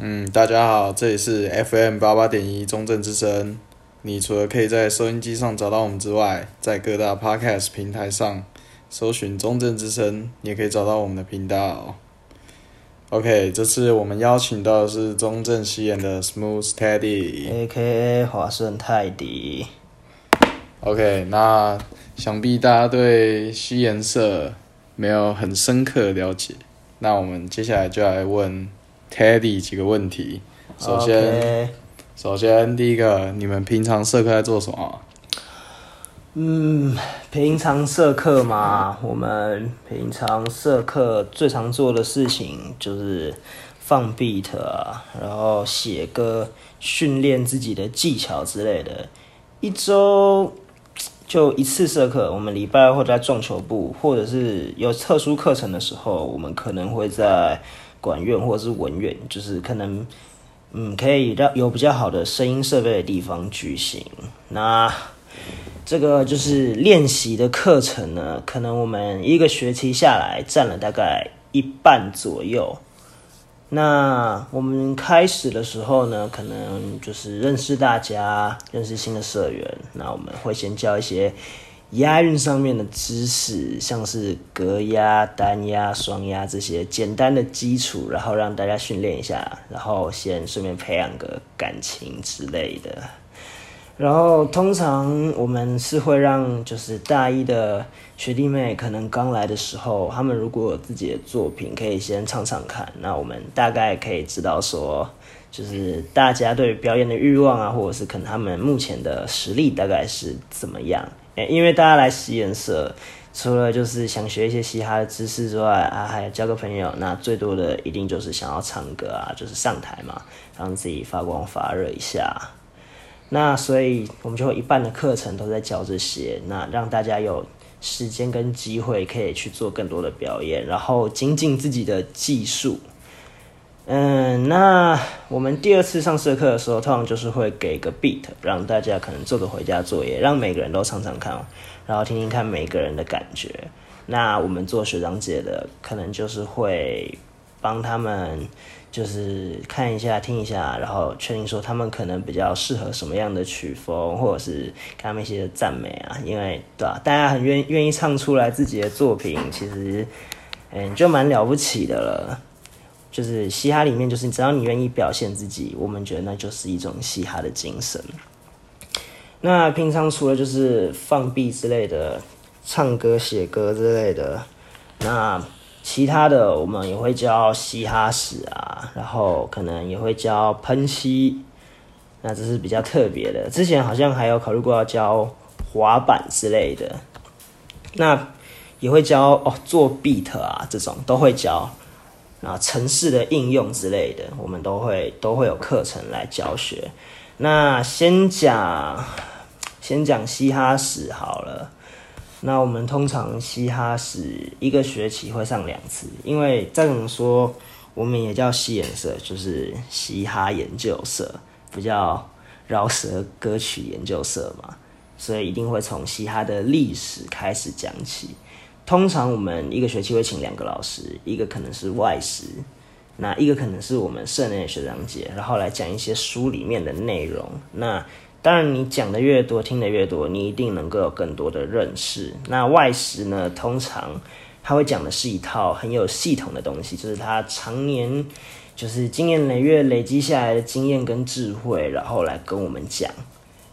嗯，大家好，这里是 FM 八八点一中正之声。你除了可以在收音机上找到我们之外，在各大 Podcast 平台上搜寻中正之声，你也可以找到我们的频道。OK，这次我们邀请到的是中正西演的 Smooth Teddy，A.K.A. 华顺泰迪。OK，那想必大家对西颜社没有很深刻的了解，那我们接下来就来问。Teddy 几个问题，首先.首先第一个，你们平常社课在做什么？嗯，平常社课嘛，我们平常社课最常做的事情就是放 beat 啊，然后写歌，训练自己的技巧之类的。一周就一次社课，我们礼拜二会在撞球部，或者是有特殊课程的时候，我们可能会在。管院或者是文院，就是可能，嗯，可以让有比较好的声音设备的地方举行。那这个就是练习的课程呢，可能我们一个学期下来占了大概一半左右。那我们开始的时候呢，可能就是认识大家，认识新的社员。那我们会先教一些。押韵上面的知识，像是格押、单押、双押这些简单的基础，然后让大家训练一下，然后先顺便培养个感情之类的。然后通常我们是会让就是大一的学弟妹，可能刚来的时候，他们如果有自己的作品，可以先唱唱看，那我们大概可以知道说，就是大家对表演的欲望啊，或者是可能他们目前的实力大概是怎么样。因为大家来西研社，除了就是想学一些嘻哈的知识之外啊，还有交个朋友。那最多的一定就是想要唱歌啊，就是上台嘛，让自己发光发热一下。那所以我们就一半的课程都在教这些，那让大家有时间跟机会可以去做更多的表演，然后精进自己的技术。嗯，那我们第二次上社课的时候，通常就是会给个 beat，让大家可能做个回家作业，让每个人都唱唱看，然后听听看每个人的感觉。那我们做学长姐的，可能就是会帮他们，就是看一下、听一下，然后确定说他们可能比较适合什么样的曲风，或者是给他们一些赞美啊。因为对吧，大家很愿愿意唱出来自己的作品，其实嗯，就蛮了不起的了。就是嘻哈里面，就是只要你愿意表现自己，我们觉得那就是一种嘻哈的精神。那平常除了就是放 beat 之类的，唱歌、写歌之类的，那其他的我们也会教嘻哈史啊，然后可能也会教喷漆，那这是比较特别的。之前好像还有考虑过要教滑板之类的，那也会教哦做 beat 啊，这种都会教。啊，城市的应用之类的，我们都会都会有课程来教学。那先讲先讲嘻哈史好了。那我们通常嘻哈史一个学期会上两次，因为再怎么说，我们也叫西研社，就是嘻哈研究社，比较饶舌歌曲研究社嘛，所以一定会从嘻哈的历史开始讲起。通常我们一个学期会请两个老师，一个可能是外师，那一个可能是我们社内的学长姐，然后来讲一些书里面的内容。那当然，你讲的越多，听的越多，你一定能够有更多的认识。那外师呢，通常他会讲的是一套很有系统的东西，就是他常年就是经验累月累积下来的经验跟智慧，然后来跟我们讲。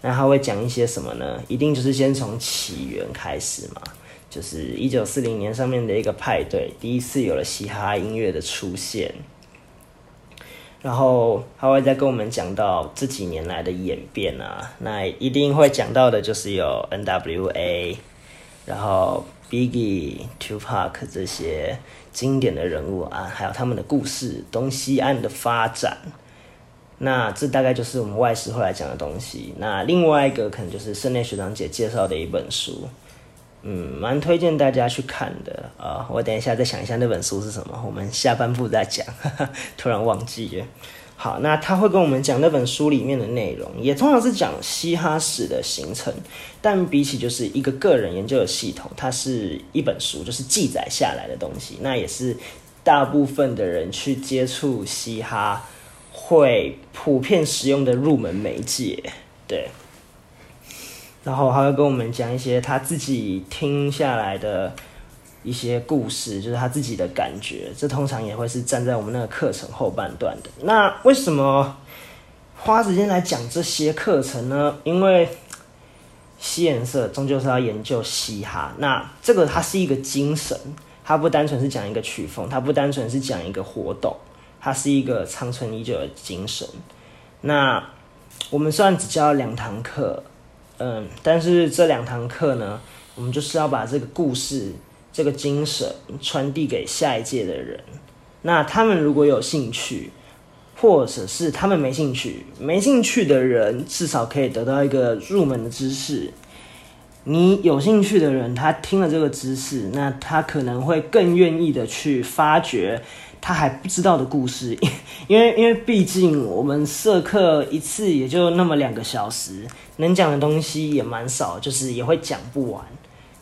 那他会讲一些什么呢？一定就是先从起源开始嘛。就是一九四零年上面的一个派对，第一次有了嘻哈音乐的出现，然后他会再跟我们讲到这几年来的演变啊，那一定会讲到的就是有 N.W.A，然后 Biggie、Tupac 这些经典的人物啊，还有他们的故事，东西岸的发展，那这大概就是我们外师后来讲的东西。那另外一个可能就是社内学长姐介绍的一本书。嗯，蛮推荐大家去看的啊！我等一下再想一下那本书是什么，我们下半部再讲。哈哈，突然忘记了。好，那他会跟我们讲那本书里面的内容，也通常是讲嘻哈史的形成，但比起就是一个个人研究的系统，它是一本书，就是记载下来的东西。那也是大部分的人去接触嘻哈会普遍使用的入门媒介，对。然后还会跟我们讲一些他自己听下来的一些故事，就是他自己的感觉。这通常也会是站在我们那个课程后半段的。那为什么花时间来讲这些课程呢？因为嘻颜色终究是要研究嘻哈，那这个它是一个精神，它不单纯是讲一个曲风，它不单纯是讲一个活动，它是一个长存已久的精神。那我们虽然只教了两堂课。嗯，但是这两堂课呢，我们就是要把这个故事、这个精神传递给下一届的人。那他们如果有兴趣，或者是他们没兴趣，没兴趣的人至少可以得到一个入门的知识。你有兴趣的人，他听了这个知识，那他可能会更愿意的去发掘。他还不知道的故事，因为因为毕竟我们社课一次也就那么两个小时，能讲的东西也蛮少，就是也会讲不完。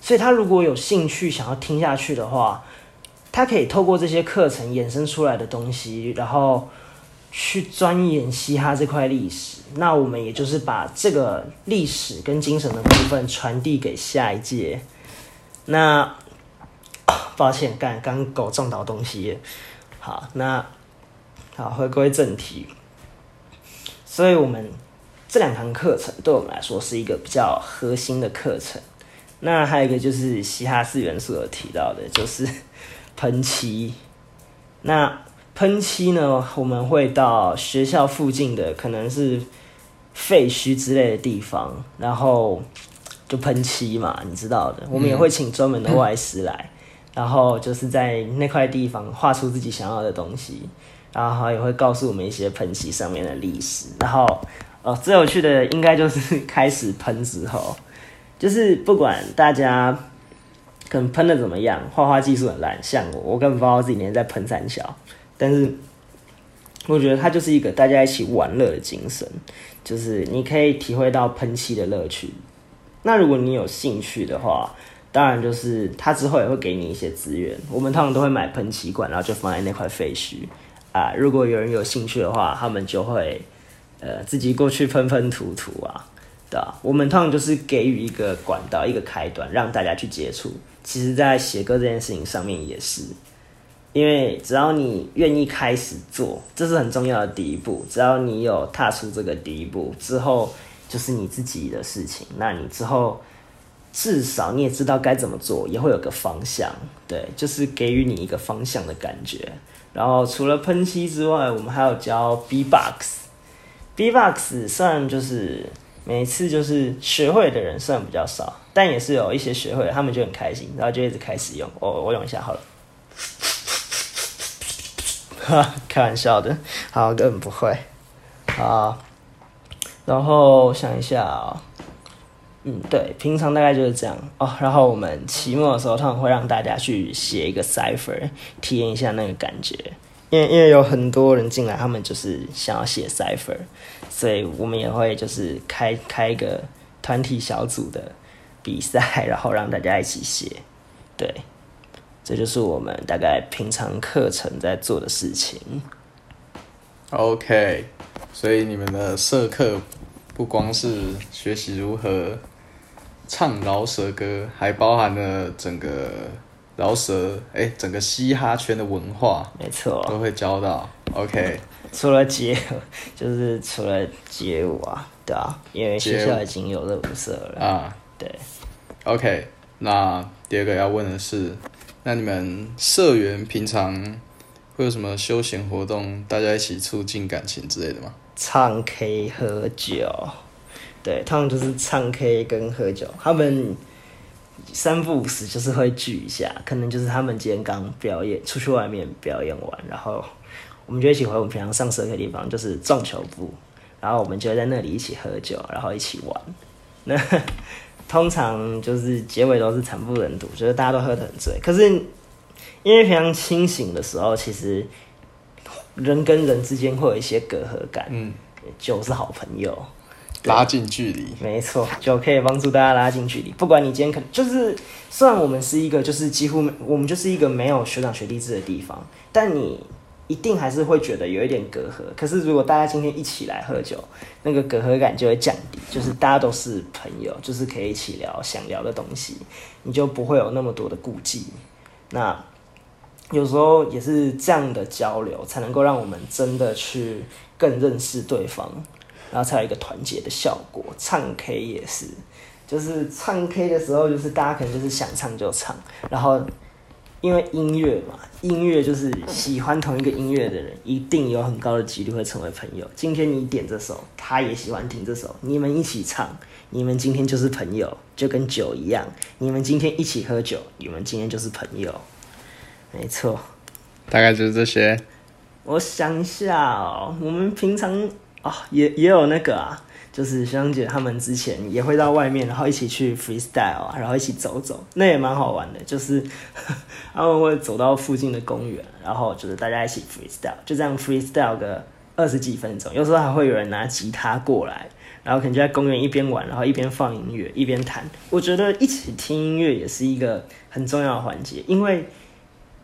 所以他如果有兴趣想要听下去的话，他可以透过这些课程衍生出来的东西，然后去钻研嘻哈这块历史。那我们也就是把这个历史跟精神的部分传递给下一届。那 抱歉，刚刚狗撞倒东西。好，那好，回归正题。所以，我们这两堂课程对我们来说是一个比较核心的课程。那还有一个就是嘻哈四元素有提到的，就是 喷漆。那喷漆呢，我们会到学校附近的可能是废墟之类的地方，然后就喷漆嘛，你知道的。我们也会请专门的外师来。然后就是在那块地方画出自己想要的东西，然后也会告诉我们一些喷漆上面的历史。然后，哦，最有趣的应该就是开始喷之后，就是不管大家可能喷的怎么样，画画技术很烂，像我，我根本不知道自己在喷三小。但是我觉得它就是一个大家一起玩乐的精神，就是你可以体会到喷漆的乐趣。那如果你有兴趣的话，当然，就是他之后也会给你一些资源。我们通常都会买喷漆管，然后就放在那块废墟啊。如果有人有兴趣的话，他们就会呃自己过去喷喷涂涂啊，对吧？我们通常就是给予一个管道、一个开端，让大家去接触。其实，在写歌这件事情上面也是，因为只要你愿意开始做，这是很重要的第一步。只要你有踏出这个第一步之后，就是你自己的事情。那你之后。至少你也知道该怎么做，也会有个方向，对，就是给予你一个方向的感觉。然后除了喷漆之外，我们还有教 B-box。B-box 虽然就是每次就是学会的人算比较少，但也是有一些学会，他们就很开心，然后就一直开始用。我我用一下好了，哈，开玩笑的，好，根本不会。好，然后想一下啊。嗯，对，平常大概就是这样哦。然后我们期末的时候，他们会让大家去写一个 cipher，体验一下那个感觉。因为因为有很多人进来，他们就是想要写 cipher，所以我们也会就是开开一个团体小组的比赛，然后让大家一起写。对，这就是我们大概平常课程在做的事情。OK，所以你们的社课不光是学习如何。唱饶舌歌，还包含了整个饶舌，哎、欸，整个嘻哈圈的文化，没错，都会教到。OK，除了街，就是除了街舞啊，对啊，因为学校已经有热舞社了啊。对，OK，那第二个要问的是，那你们社员平常会有什么休闲活动，大家一起促进感情之类的吗？唱 K 喝酒。对，他们就是唱 K 跟喝酒，他们三不五时就是会聚一下，可能就是他们今天刚表演，出去外面表演完，然后我们就一起回我们平常上社课的地方，就是撞球部，然后我们就会在那里一起喝酒，然后一起玩。那 通常就是结尾都是惨不忍睹，就是大家都喝得很醉。可是因为平常清醒的时候，其实人跟人之间会有一些隔阂感，嗯，酒是好朋友。拉近距离，没错，就可以帮助大家拉近距离。不管你今天可能就是，虽然我们是一个就是几乎我们就是一个没有学长学弟制的地方，但你一定还是会觉得有一点隔阂。可是如果大家今天一起来喝酒，那个隔阂感就会降低，就是大家都是朋友，就是可以一起聊想聊的东西，你就不会有那么多的顾忌。那有时候也是这样的交流，才能够让我们真的去更认识对方，然后才有一个团结的效果。唱 K 也是，就是唱 K 的时候，就是大家可能就是想唱就唱，然后。因为音乐嘛，音乐就是喜欢同一个音乐的人，一定有很高的几率会成为朋友。今天你点这首，他也喜欢听这首，你们一起唱，你们今天就是朋友，就跟酒一样。你们今天一起喝酒，你们今天就是朋友。没错，大概就是这些。我想一下哦，我们平常啊、哦，也也有那个啊。就是香姐他们之前也会到外面，然后一起去 freestyle 啊，然后一起走走，那也蛮好玩的。就是 他们会走到附近的公园，然后就是大家一起 freestyle，就这样 freestyle 个二十几分钟。有时候还会有人拿吉他过来，然后可能就在公园一边玩，然后一边放音乐，一边弹。我觉得一起听音乐也是一个很重要的环节，因为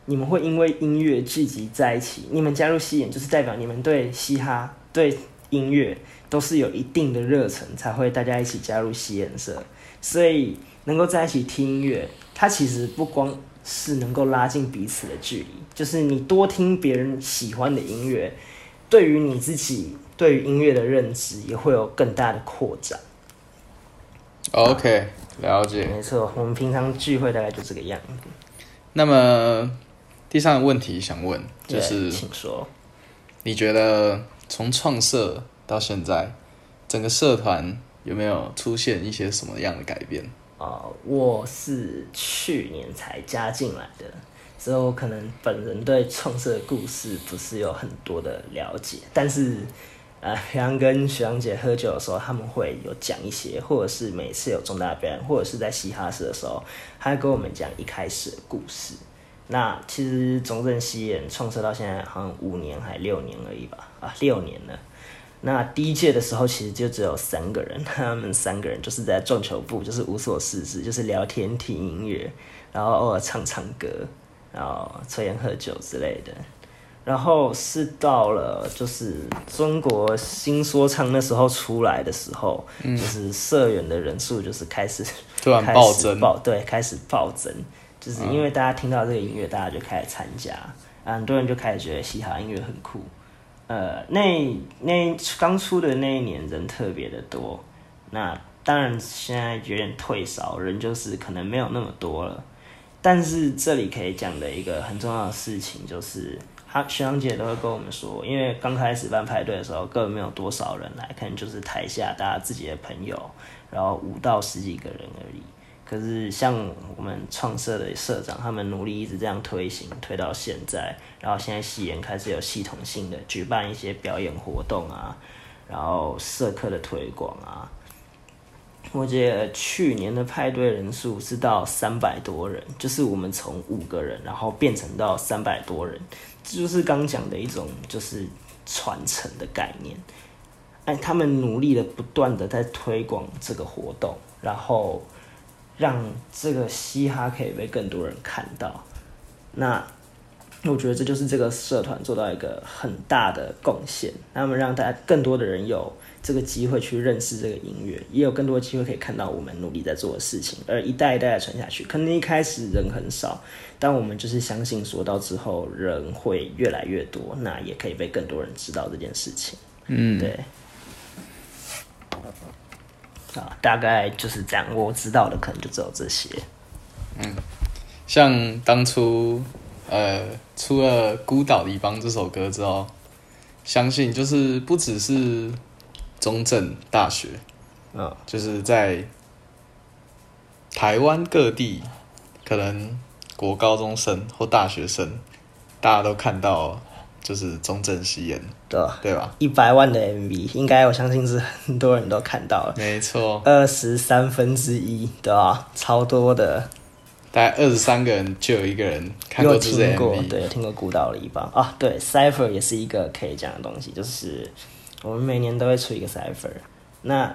你们会因为音乐聚集在一起，你们加入西演就是代表你们对嘻哈对音乐。都是有一定的热忱，才会大家一起加入西研社，所以能够在一起听音乐，它其实不光是能够拉近彼此的距离，就是你多听别人喜欢的音乐，对于你自己对于音乐的认知也会有更大的扩展。OK，了解。没错，我们平常聚会大概就这个样子。那么第三个问题想问，就是，请说，你觉得从创社到现在，整个社团有没有出现一些什么样的改变？啊、呃，我是去年才加进来的，所以我可能本人对创社的故事不是有很多的了解。但是，呃，平常跟徐阳姐喝酒的时候，他们会有讲一些，或者是每次有重大表演，或者是在嘻哈社的时候，他会跟我们讲一开始的故事。那其实中正西演创社到现在好像五年还六年而已吧？啊，六年了。那第一届的时候，其实就只有三个人，他们三个人就是在撞球部，就是无所事事，就是聊天、听音乐，然后偶尔唱唱歌，然后抽烟喝酒之类的。然后是到了就是中国新说唱那时候出来的时候，嗯、就是社员的人数就是开始突然暴增，暴对，开始暴增，就是因为大家听到这个音乐，大家就开始参加，很多人就开始觉得嘻哈音乐很酷。呃，那那刚出的那一年人特别的多，那当然现在有点退烧，人就是可能没有那么多了。但是这里可以讲的一个很重要的事情就是，他学长姐都会跟我们说，因为刚开始办派对的时候根本没有多少人来，可能就是台下大家自己的朋友，然后五到十几个人而已。可是像我们创社的社长，他们努力一直这样推行，推到现在，然后现在戏研开始有系统性的举办一些表演活动啊，然后社课的推广啊。我记得去年的派对人数是到三百多人，就是我们从五个人，然后变成到三百多人，这就是刚讲的一种就是传承的概念。哎，他们努力的不断的在推广这个活动，然后。让这个嘻哈可以被更多人看到，那我觉得这就是这个社团做到一个很大的贡献。那么让大家更多的人有这个机会去认识这个音乐，也有更多机会可以看到我们努力在做的事情，而一代一代的传下去。可能一开始人很少，但我们就是相信说到之后人会越来越多，那也可以被更多人知道这件事情。嗯，对。啊，大概就是这样。我知道的可能就只有这些。嗯，像当初呃出了《孤岛离邦》这首歌之后，相信就是不只是中正大学，嗯，就是在台湾各地，可能国高中生或大学生，大家都看到。就是中正西演，对吧？对吧？一百万的 MV，应该我相信是很多人都看到了。没错，二十三分之一，对吧？超多的，大概二十三个人就有一个人看过这 MV，听过，对，听过《孤岛离邦》啊。对，Cypher 也是一个可以讲的东西，就是我们每年都会出一个 Cypher。那，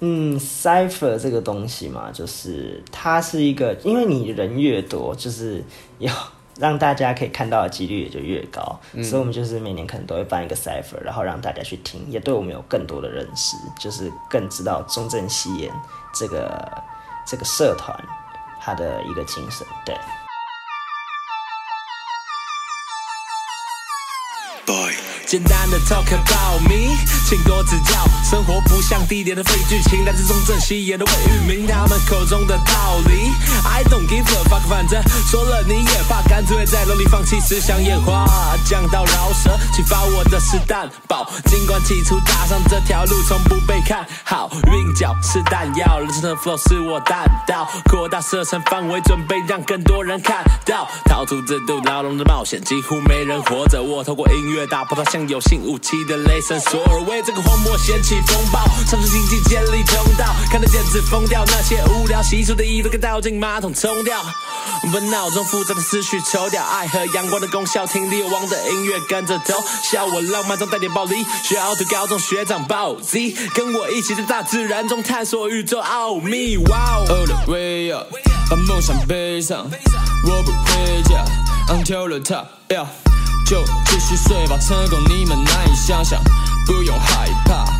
嗯，Cypher 这个东西嘛，就是它是一个，因为你人越多，就是要。让大家可以看到的几率也就越高。嗯、所以，我们就是每年可能都会办一个 cipher，然后让大家去听，也对我们有更多的认识，就是更知道中正西言这个这个社团它的一个精神。对。简单的 talk about me，请多指教。生活不像地点的废剧情，来自中正西烟的伪域名，他们口中的道理。I don't give a fuck，反正说了你也怕，干脆在楼里放弃思想演化。讲到饶舌，启发我的是蛋堡。尽管起初踏上这条路从不被看好，韵脚是弹药，人生的 flow 是我弹道，扩大射程范围，准备让更多人看到。逃出这度牢笼的冒险，几乎没人活着。我透过音乐打破它。有新武器的雷神索尔为这个荒漠掀起风暴，唱出经济建立通道，看得简直疯掉。那些无聊习俗的衣服，该倒进马桶冲掉，把脑中复杂的思绪抽掉。爱和阳光的功效，听力王的音乐跟着走，笑我浪漫中带点暴力。学奥特高中学长暴 Z，跟我一起在大自然中探索宇宙奥秘。哇哦，All the way up，把梦想背上，我不回家，Until the top，yeah。就继续睡吧，成功你们难以想象，不用害怕。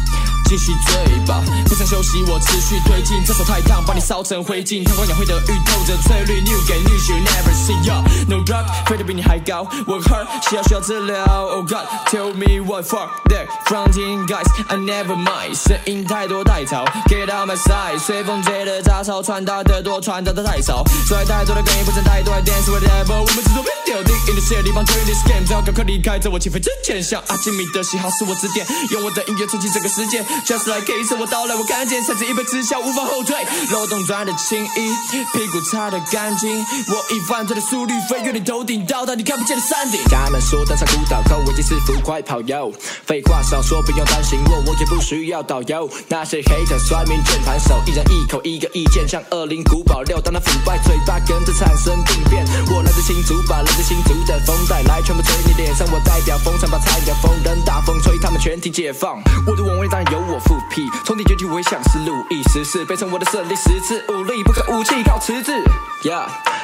继续追吧，不想休息，我持续推进。这手太烫，把你烧成灰烬。阳光养晦的玉透着翠绿，New game new shit never see ya。No drug，飞得比你还高。Work hard，需要需要治疗。Oh God，tell me what fuck that fronting guys，I never mind。声音太多太吵，Get out my side。随风吹的杂草，传达的多，传达的太少。说太多的根，不想太多。I dance with it every 我们是左边掉进 in the city，帮 turn this game。只要赶快离开，在我起飞之前，像阿基米德喜好是我指点，用我的音乐撑起这个世界。Just like case，我到来，我看见，甚至一杯直销无法后退。漏洞钻的轻易，屁股擦的干净。我以犯罪的速率飞越你头顶，到达你看不见的山顶。他们说登山古道口，危机四伏快跑哟。废话少说，不用担心我，我也不需要导游。那些黑的酸民键盘手，一人一口一个意见，像恶灵古堡，撂当那腐败嘴巴跟着产生病变。我来自新竹，把来自新竹的风带来，全部吹你脸上。我代表风城，把菜鸟风人大风吹，他们全体解放。我的王位当然由我复辟，从你崛起，我会想是路易十四，背成我的胜利十次，武力不可武器靠词字。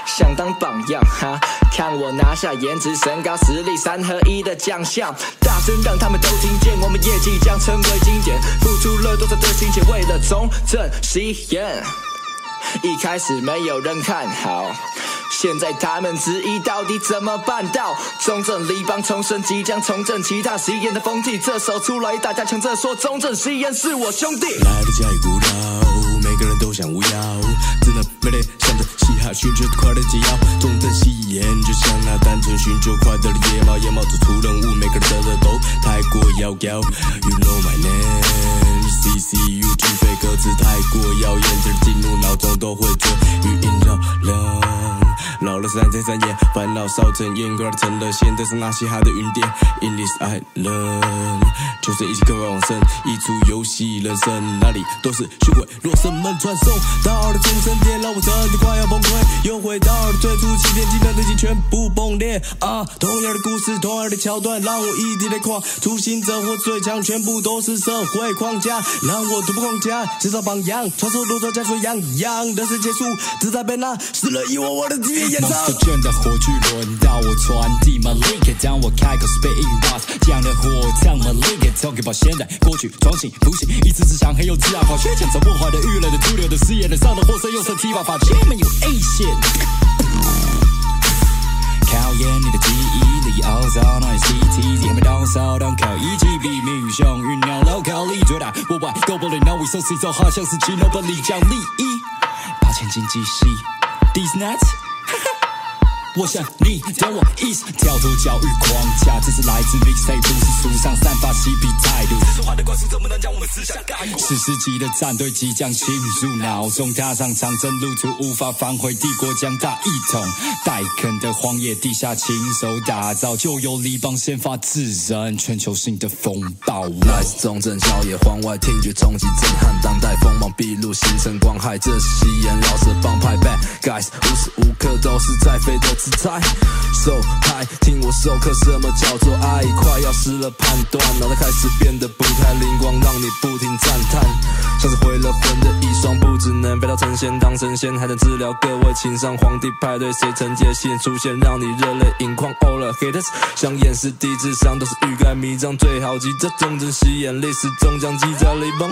想当榜样哈，看我拿下颜值、身高、实力三合一的奖项，大声让他们都听见，我们业绩将成为经典，付出了多少的心血，为了中正西烟，一开始没有人看好。现在他们质疑到底怎么办到？中正立邦重生，即将重振其他吸烟的风气。这首出来，大家抢着说中正吸烟是我兄弟。来的家喻户晓，每个人都想无妖，只能美丽向着嘻哈寻求快乐解药。中正西烟就像那单纯寻求快乐的野猫，野猫做出任务，每个人得的都太过遥遥。You know my name, C C U T，非歌词太过耀眼，只进入脑中都会做语音绕梁。老了三天三夜，烦恼烧成烟，歌儿成了线，这是那嘻哈的云巅。In this island，就是一起渴望往生，一出游戏人生，哪里都是虚伪。罗生门传送到了中正殿，让我真的快要崩溃。又回到了最初起点，技能等级全部崩裂啊！同样的故事，同样的桥段，让我一直在狂。初心者或最强，全部都是社会框架，让我突破框架，制造榜样，传说路上加速洋洋，人生结束，只在被那死了遗忘我的记忆。蒙斯特卷的火炬轮到我传递，My lick，当我开口 spitting bars，这样的火枪，My Link talking about 现在、过去、重新、复习，一次次想黑又自然跑，学前走破坏的娱乐的主流的视野，能上的货色用色体把法界没有 A 线。考验你的记忆力，熬造那些 CT，还没动靠一击毙命，像酝酿脑壳里最大，我外 Go bowling now we so see 走好像是奇诺本利奖利益，八千经济系，These nuts。我想你懂我意思，跳脱教育框架，这是来自 mixtape，不是书上散发嬉皮态度。说话的灌输怎么能将我们思想盖过？史诗级的战队即将侵入脑中，踏上长征路途，无法反悔，帝国将大一统。待啃的荒野地下，亲手打造，就有立邦先发制人，全球性的风暴。来自中正郊野，荒外听觉冲击震撼，当代锋芒毕露，形成光害。这是西烟饶舌帮派 bad guys，无时无刻都是在飞斗。姿态。So hi 听我授课，什么叫做爱？快要失了判断，脑袋开始变得不太灵光，让你不停赞叹。像是毁了魂的一双，不只能飞到成仙当神仙，还能治疗各位情商。皇帝派对，谁曾接线出现，让你热泪盈眶？All the haters 想掩饰低智商，都是欲盖弥彰，最好记着忠贞戏演，历史终将记在立邦。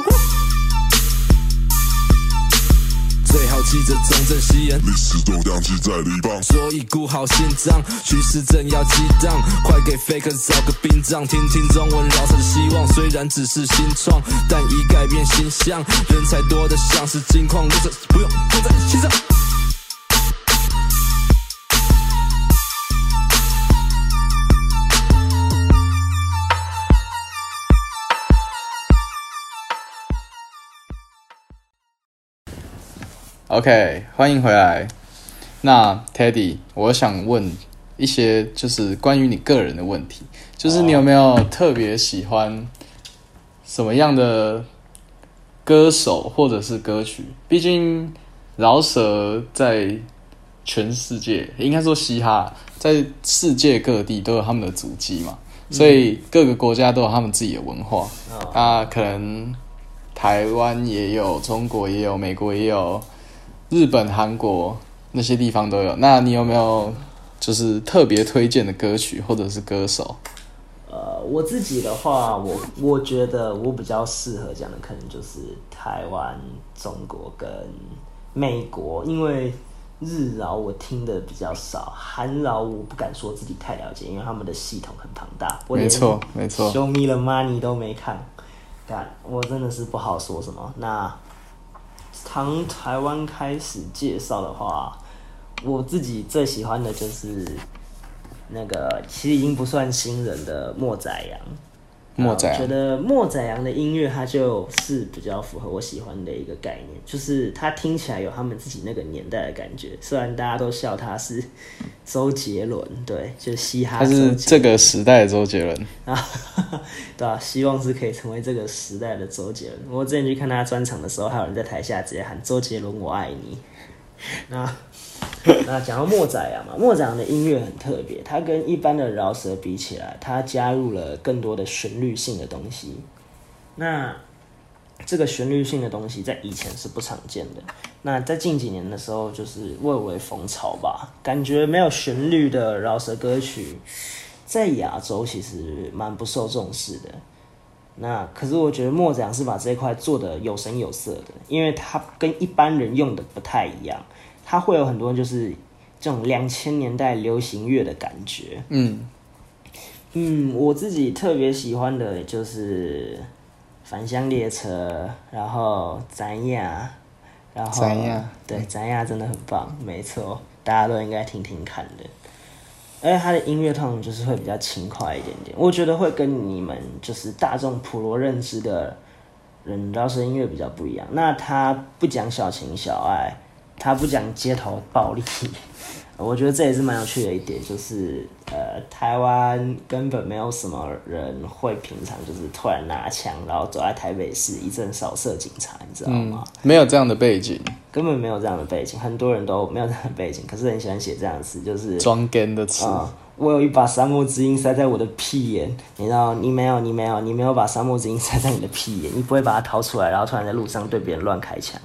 最好记着重振西言，历史都将记在里邦。所以顾好心脏，局势正要激荡，快给 faker 找个殡葬，听听中文饶舌的希望。虽然只是新创，但已改变形象。人才多的像是金矿，留着不用放在心上。OK，欢迎回来。那 Teddy，我想问一些就是关于你个人的问题，就是你有没有特别喜欢什么样的歌手或者是歌曲？毕竟饶舌在全世界，应该说嘻哈在世界各地都有他们的足迹嘛，所以各个国家都有他们自己的文化。啊，可能台湾也有，中国也有，美国也有。日本、韩国那些地方都有。那你有没有就是特别推荐的歌曲或者是歌手？呃，我自己的话，我我觉得我比较适合讲的可能就是台湾、中国跟美国，因为日饶我听的比较少，韩饶我不敢说自己太了解，因为他们的系统很庞大。没错，没错。Show me the money 都没看，但，我真的是不好说什么。那。从台湾开始介绍的话，我自己最喜欢的就是那个，其实已经不算新人的莫宰羊。莫宰，我觉得莫宰阳的音乐，它就是比较符合我喜欢的一个概念，就是他听起来有他们自己那个年代的感觉。虽然大家都笑他是周杰伦，对，就是嘻哈。他是这个时代的周杰伦啊，对啊，希望是可以成为这个时代的周杰伦。我之前去看他专场的时候，还有人在台下直接喊“周杰伦，我爱你”。那。那讲到莫仔啊嘛，莫仔的音乐很特别，它跟一般的饶舌比起来，它加入了更多的旋律性的东西。那这个旋律性的东西在以前是不常见的。那在近几年的时候，就是蔚为风潮吧。感觉没有旋律的饶舌歌曲，在亚洲其实蛮不受重视的。那可是我觉得莫仔是把这一块做得有声有色的，因为它跟一般人用的不太一样。它会有很多就是这种两千年代流行乐的感觉。嗯嗯，我自己特别喜欢的就是返乡列车，然后斩亚，然后斩亚，对，斩亚真的很棒，没错，大家都应该听听看的。而且他的音乐通常就是会比较轻快一点点，我觉得会跟你们就是大众普罗认知的人饶舌音乐比较不一样。那他不讲小情小爱。他不讲街头暴力，我觉得这也是蛮有趣的一点，就是呃，台湾根本没有什么人会平常就是突然拿枪，然后走在台北市一阵扫射警察，你知道吗？嗯，没有这样的背景，根本没有这样的背景，很多人都没有这样的背景，可是很喜欢写这样的词，就是装 gay 的词。呃，我有一把沙漠之鹰塞在我的屁眼，你知道？你没有，你没有，你没有把沙漠之鹰塞在你的屁眼，你不会把它掏出来，然后突然在路上对别人乱开枪。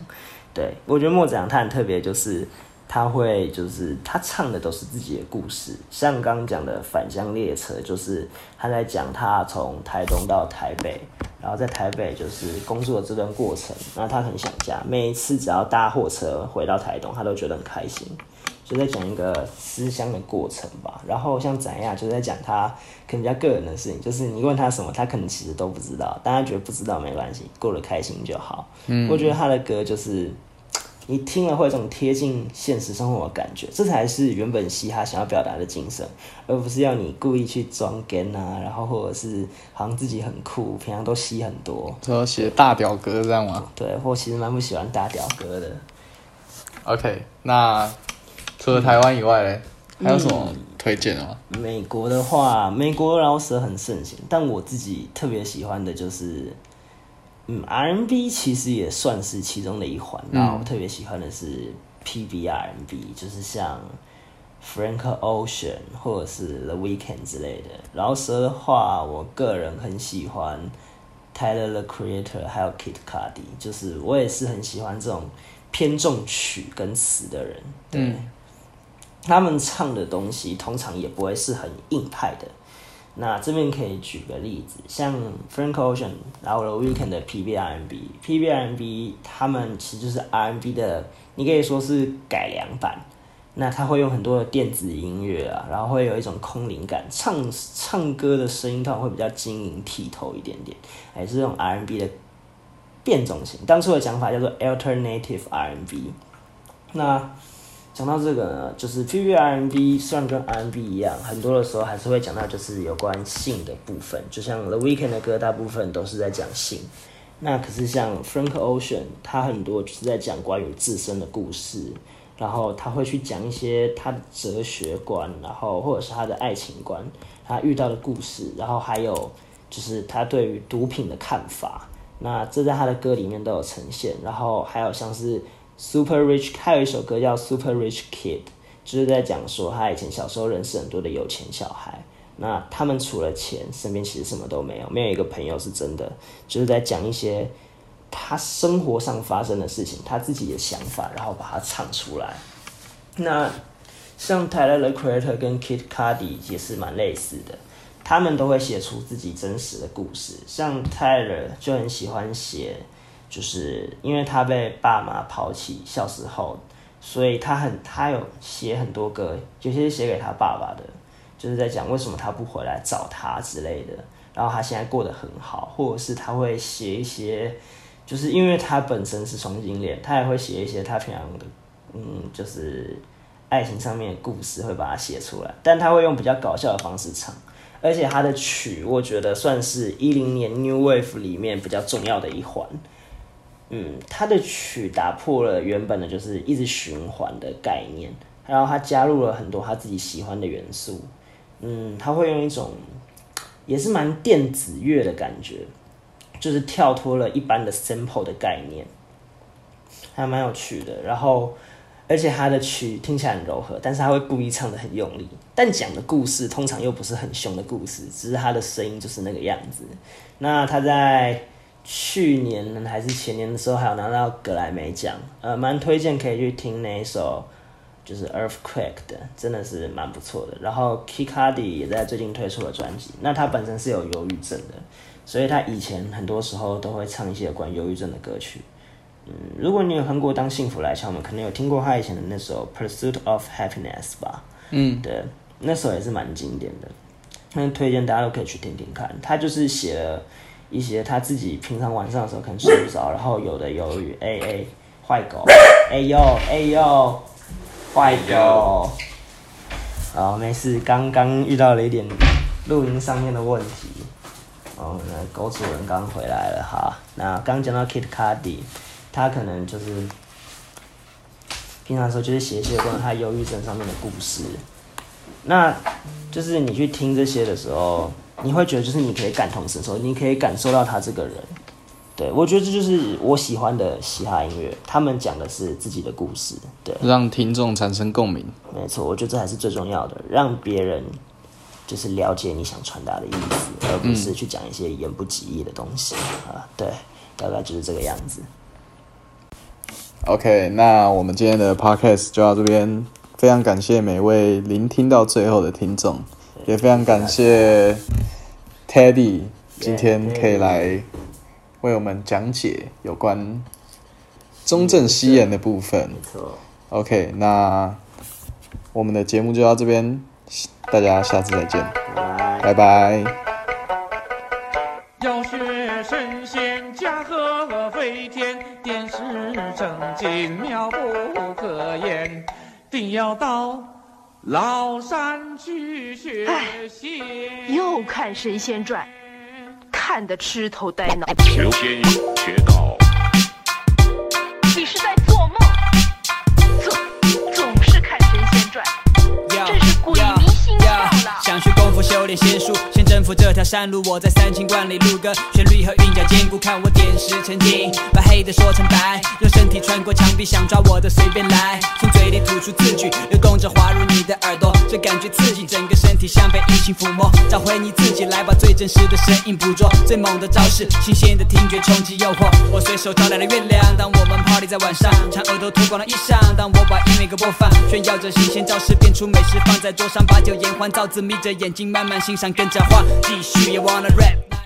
对，我觉得莫宰羊他很特别，就是他会，就是他唱的都是自己的故事。像刚刚讲的《返乡列车》，就是他在讲他从台东到台北，然后在台北就是工作的这段过程。然后他很想家，每一次只要搭货车回到台东，他都觉得很开心。就在讲一个思乡的过程吧。然后像展亚就在讲他可能比较个人的事情，就是你问他什么，他可能其实都不知道，但他觉得不知道没关系，过得开心就好。嗯，我觉得他的歌就是。你听了会有种贴近现实生活的感觉，这才是原本嘻哈想要表达的精神，而不是要你故意去装 gay 啊，然后或者是好像自己很酷，平常都吸很多，说写大屌歌这样吗？对，或其实蛮不喜欢大屌歌的。OK，那除了台湾以外嘞，嗯、还有什么推荐的吗？美国的话，美国饶舌很盛行，但我自己特别喜欢的就是。嗯，R&B 其实也算是其中的一环。那、嗯、我特别喜欢的是 PB R&B，就是像 Frank Ocean 或者是 The Weeknd 之类的。饶舌的话，我个人很喜欢 Tyler the Creator，还有 Kid Cudi，就是我也是很喜欢这种偏重曲跟词的人。对。嗯他们唱的东西通常也不会是很硬派的。那这边可以举个例子，像 Frank Ocean，然后 The Weeknd 的 PB R&B，PB R&B 他们其实就是 R&B 的，你可以说是改良版。那他会用很多的电子音乐啊，然后会有一种空灵感，唱唱歌的声音通常会比较晶莹剔透一点点，还是这种 R&B 的变种型。当初的讲法叫做 Alternative R&B。那讲到这个呢，就是 PB R&B 虽然跟 R&B 一样，很多的时候还是会讲到就是有关性的部分，就像 The Weeknd 的歌，大部分都是在讲性。那可是像 Frank Ocean，他很多就是在讲关于自身的故事，然后他会去讲一些他的哲学观，然后或者是他的爱情观，他遇到的故事，然后还有就是他对于毒品的看法。那这在他的歌里面都有呈现，然后还有像是。Super Rich，还有一首歌叫《Super Rich Kid》，就是在讲说他以前小时候认识很多的有钱小孩，那他们除了钱，身边其实什么都没有，没有一个朋友是真的，就是在讲一些他生活上发生的事情，他自己的想法，然后把它唱出来。那像 Tyler the Creator 跟 Kid Cudi 也是蛮类似的，他们都会写出自己真实的故事，像 Tyler 就很喜欢写。就是因为他被爸妈抛弃，小时候，所以他很他有写很多歌，有些写给他爸爸的，就是在讲为什么他不回来找他之类的。然后他现在过得很好，或者是他会写一些，就是因为他本身是双性恋，他也会写一些他平常的，嗯，就是爱情上面的故事，会把它写出来。但他会用比较搞笑的方式唱，而且他的曲，我觉得算是一零年 New Wave 里面比较重要的一环。嗯，他的曲打破了原本的就是一直循环的概念，然后他加入了很多他自己喜欢的元素。嗯，他会用一种也是蛮电子乐的感觉，就是跳脱了一般的 sample 的概念，还蛮有趣的。然后，而且他的曲听起来很柔和，但是他会故意唱得很用力，但讲的故事通常又不是很凶的故事，只是他的声音就是那个样子。那他在。去年还是前年的时候，还有拿到格莱美奖，呃，蛮推荐可以去听那一首，就是 Earthquake 的，真的是蛮不错的。然后 Kid Cudi 也在最近推出了专辑，那他本身是有忧郁症的，所以他以前很多时候都会唱一些关于忧郁症的歌曲。嗯，如果你有看过《当幸福来敲门》，可能有听过他以前的那首 Pursuit of Happiness 吧？嗯，对，那首也是蛮经典的，那推荐大家都可以去听听看。他就是写了。一些他自己平常晚上的时候可能睡不着，然后有的由于，哎哎，坏狗，哎呦哎呦，坏狗，啊，没事，刚刚遇到了一点录音上面的问题，哦，那狗主人刚回来了哈，那刚讲到 Kid Cudi，他可能就是平常的时候就是写一些关于他忧郁症上面的故事，那就是你去听这些的时候。你会觉得就是你可以感同身受，你可以感受到他这个人。对，我觉得这就是我喜欢的嘻哈音乐，他们讲的是自己的故事，对，让听众产生共鸣。没错，我觉得这还是最重要的，让别人就是了解你想传达的意思，而不是去讲一些言不及义的东西啊。对，大概就是这个样子。OK，那我们今天的 Podcast 就到这边，非常感谢每位聆听到最后的听众。也非常感谢 Teddy 今天可以来为我们讲解有关中正西演的部分。没错。OK，那我们的节目就到这边，大家下次再见，拜拜。要学神仙驾鹤飞天，点石成金妙不可言，定要到。嶗山去学仙，又看神仙传，看得痴头呆脑。求仙学道，我，修炼仙术，先征服这条山路。我在三清观里录歌，旋律和韵脚兼顾，看我点石成金，把黑的说成白，用身体穿过墙壁，想抓我的随便来，从嘴里吐出字句，流动着滑入你的耳朵，这感觉刺激，整个身体像被疫情抚摸，找回你自己，来把最真实的声音捕捉，最猛的招式，新鲜的听觉冲击诱惑，我随手招来了月亮，当我们 party 在晚上，嫦娥都脱光了衣裳，当我把音乐给播放，炫耀着新鲜招式，变出美食放在桌上，把酒言欢，造字眯着眼睛慢慢欣赏，跟着画，继续也忘了 rap。